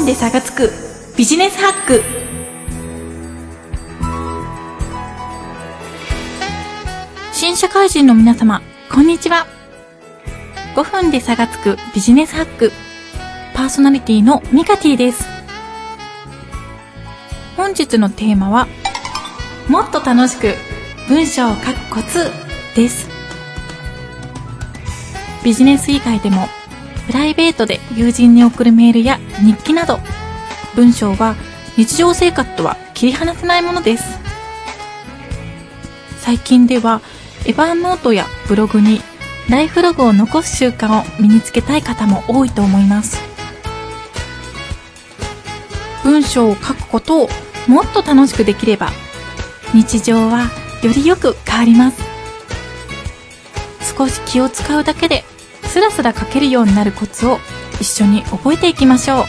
分で差がつくビジネスハック新社会人の皆様、こんにちは。5分で差がつくビジネスハックパーソナリティのミカティです。本日のテーマは、もっと楽しく文章を書くコツです。ビジネス以外でもプライベートで友人に送るメールや日記など、文章は日常生活とは切り離せないものです。最近では、エヴァーノートやブログにライフログを残す習慣を身につけたい方も多いと思います。文章を書くことをもっと楽しくできれば、日常はよりよく変わります。少し気を使うだけでスラスラ書けるようになるコツを一緒に覚えていきましょう。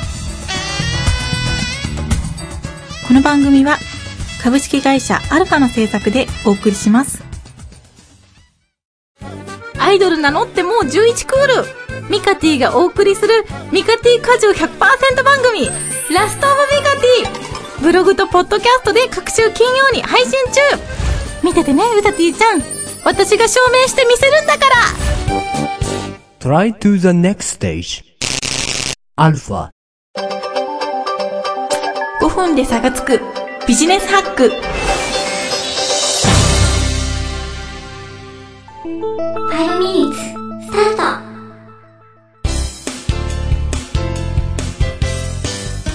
この番組は株式会社アルファの制作でお送りします。アイドル名乗ってもう11クール。ミカティがお送りするミカティ果汁100%番組。ラストオブミカティ。ブログとポッドキャストで各週金曜に配信中。見ててねウタティちゃん。私が証明してみせるんだから。Try to the next stage. Alpha. 5分で差がつくビジネスハック5 minutes スター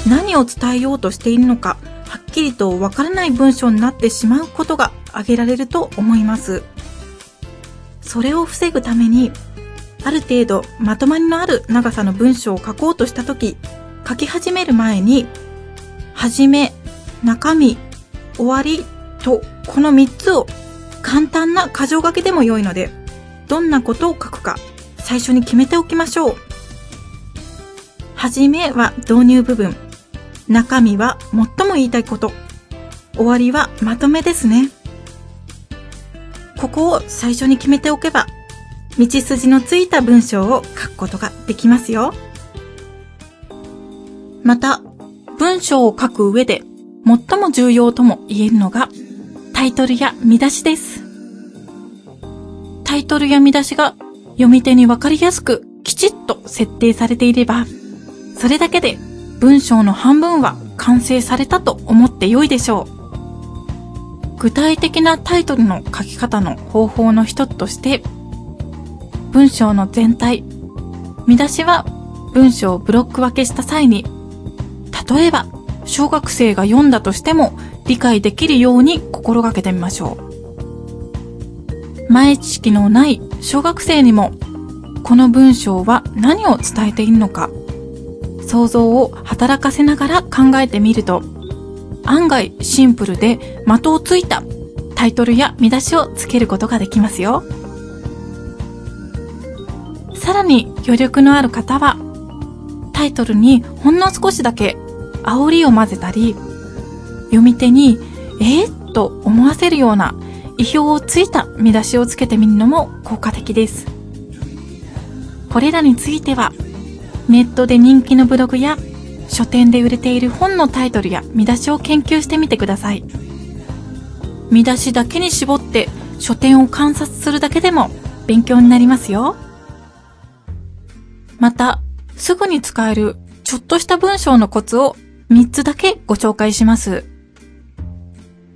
ト何を伝えようとしているのかはっきりとわからない文章になってしまうことが挙げられると思いますそれを防ぐためにある程度まとまりのある長さの文章を書こうとしたとき書き始める前にはじめ、中身、終わりとこの3つを簡単な箇条書きでも良いのでどんなことを書くか最初に決めておきましょうはじめは導入部分中身は最も言いたいこと。終わりはまとめですね。ここを最初に決めておけば、道筋のついた文章を書くことができますよ。また、文章を書く上で最も重要とも言えるのがタイトルや見出しです。タイトルや見出しが読み手にわかりやすくきちっと設定されていれば、それだけで文章の半分は完成されたと思って良いでしょう。具体的なタイトルの書き方の方法の一つとして、文章の全体、見出しは文章をブロック分けした際に、例えば小学生が読んだとしても理解できるように心がけてみましょう。前知識のない小学生にも、この文章は何を伝えているのか、想像を働かせながら考えてみると、案外シンプルで的をついたタイトルや見出しをつけることができますよ。さらに余力のある方は、タイトルにほんの少しだけ煽りを混ぜたり、読み手に、えー、と思わせるような意表をついた見出しをつけてみるのも効果的です。これらについては、ネットで人気のブログや書店で売れている本のタイトルや見出しを研究してみてください。見出しだけに絞って書店を観察するだけでも勉強になりますよ。また、すぐに使えるちょっとした文章のコツを3つだけご紹介します。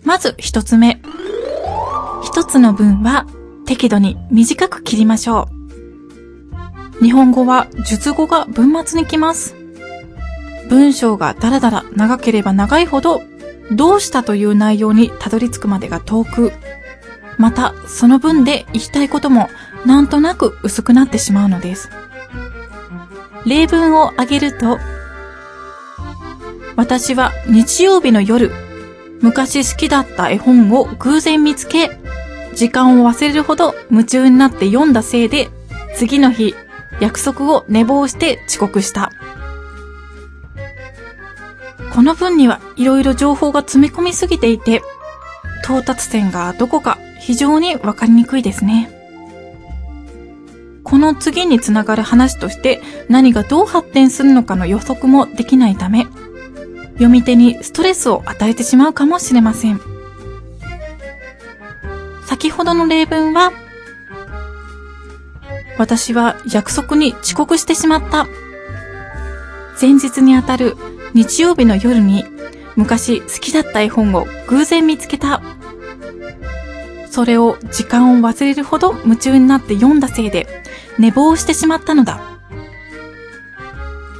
まず1つ目。1つの文は適度に短く切りましょう。日本語は述語が文末に来ます。文章がだらだら長ければ長いほど、どうしたという内容にたどり着くまでが遠く、またその文で言いたいこともなんとなく薄くなってしまうのです。例文を挙げると、私は日曜日の夜、昔好きだった絵本を偶然見つけ、時間を忘れるほど夢中になって読んだせいで、次の日、約束を寝坊して遅刻した。この文には色々情報が詰め込みすぎていて、到達点がどこか非常にわかりにくいですね。この次につながる話として何がどう発展するのかの予測もできないため、読み手にストレスを与えてしまうかもしれません。先ほどの例文は、私は約束に遅刻してしまった。前日にあたる日曜日の夜に昔好きだった絵本を偶然見つけた。それを時間を忘れるほど夢中になって読んだせいで寝坊してしまったのだ。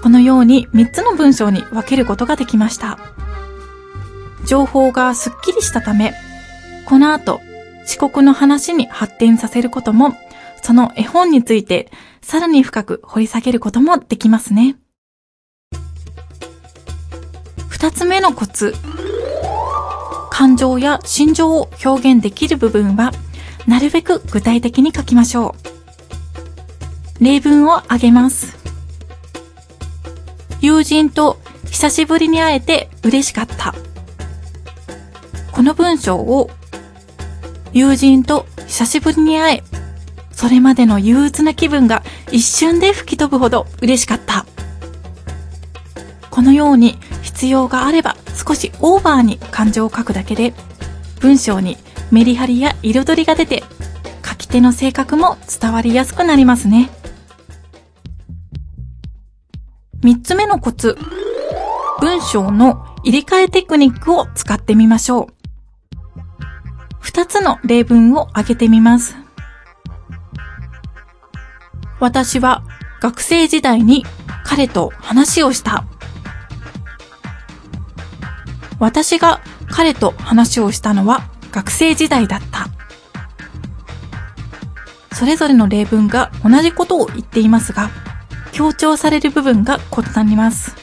このように3つの文章に分けることができました。情報がすっきりしたため、この後遅刻の話に発展させることも、その絵本についてさらに深く掘り下げることもできますね。二つ目のコツ。感情や心情を表現できる部分は、なるべく具体的に書きましょう。例文を挙げます。友人と久しぶりに会えて嬉しかった。この文章を、友人と久しぶりに会え、それまでの憂鬱な気分が一瞬で吹き飛ぶほど嬉しかった。このように必要があれば少しオーバーに感情を書くだけで文章にメリハリや彩りが出て書き手の性格も伝わりやすくなりますね。三つ目のコツ。文章の入れ替えテクニックを使ってみましょう。二つの例文を挙げてみます。私は学生時代に彼と話をした。私が彼と話をしたのは学生時代だった。それぞれの例文が同じことを言っていますが、強調される部分が異なります。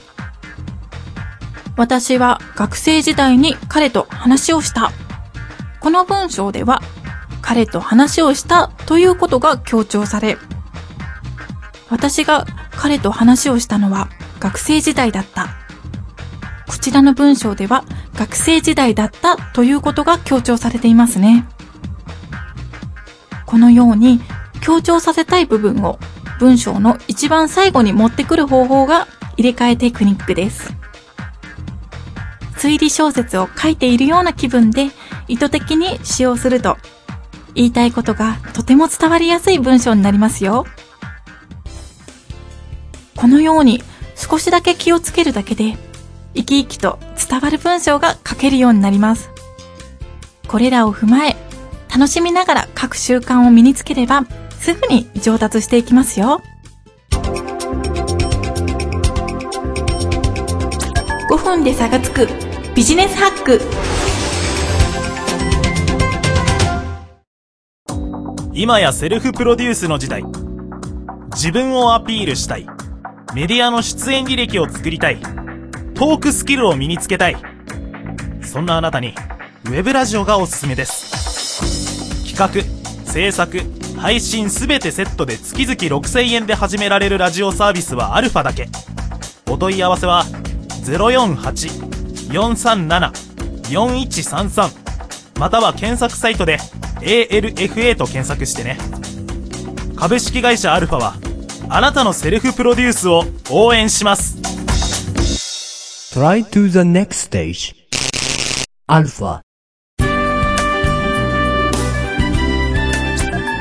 私は学生時代に彼と話をした。この文章では、彼と話をしたということが強調され、私が彼と話をしたのは学生時代だった。こちらの文章では学生時代だったということが強調されていますね。このように強調させたい部分を文章の一番最後に持ってくる方法が入れ替えテクニックです。推理小説を書いているような気分で意図的に使用すると言いたいことがとても伝わりやすい文章になりますよ。このように少しだけ気をつけるだけで生き生きと伝わる文章が書けるようになります。これらを踏まえ楽しみながら書く習慣を身につければすぐに上達していきますよ。5分で差がつくビジネスハック。今やセルフプロデュースの時代。自分をアピールしたい。メディアの出演履歴を作りたい。トークスキルを身につけたい。そんなあなたに、ウェブラジオがおすすめです。企画、制作、配信すべてセットで月々6000円で始められるラジオサービスはアルファだけ。お問い合わせは、048-437-4133または検索サイトで ALFA と検索してね。株式会社アルファは、あなたのセルフプロデュースを応援します。Try to the next stage. Alpha.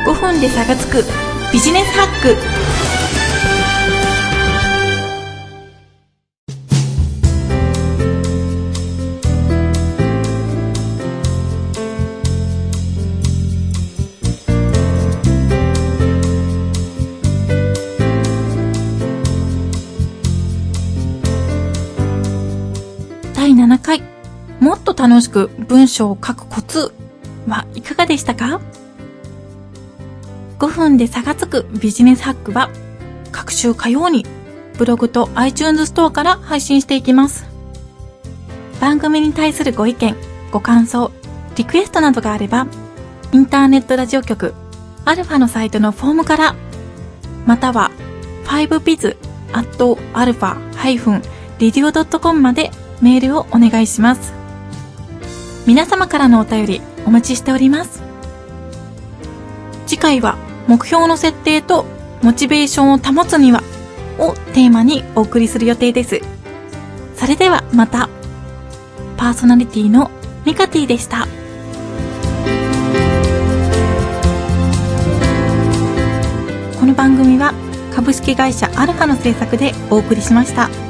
5分で差がつくビジネスハック。もっと楽しく文章を書くコツはいかがでしたか？5分で差がつくビジネスハックは各週火曜にブログと iTunes ストアから配信していきます。番組に対するご意見、ご感想、リクエストなどがあれば、インターネットラジオ局アルファのサイトのフォームから、または 5biz.alpha-radio.com までメールをお願いします。皆様からのお便りお待ちしております。次回は目標の設定とモチベーションを保つにはをテーマにお送りする予定です。それではまた。パーソナリティのミカティでした。この番組は株式会社アルファの制作でお送りしました。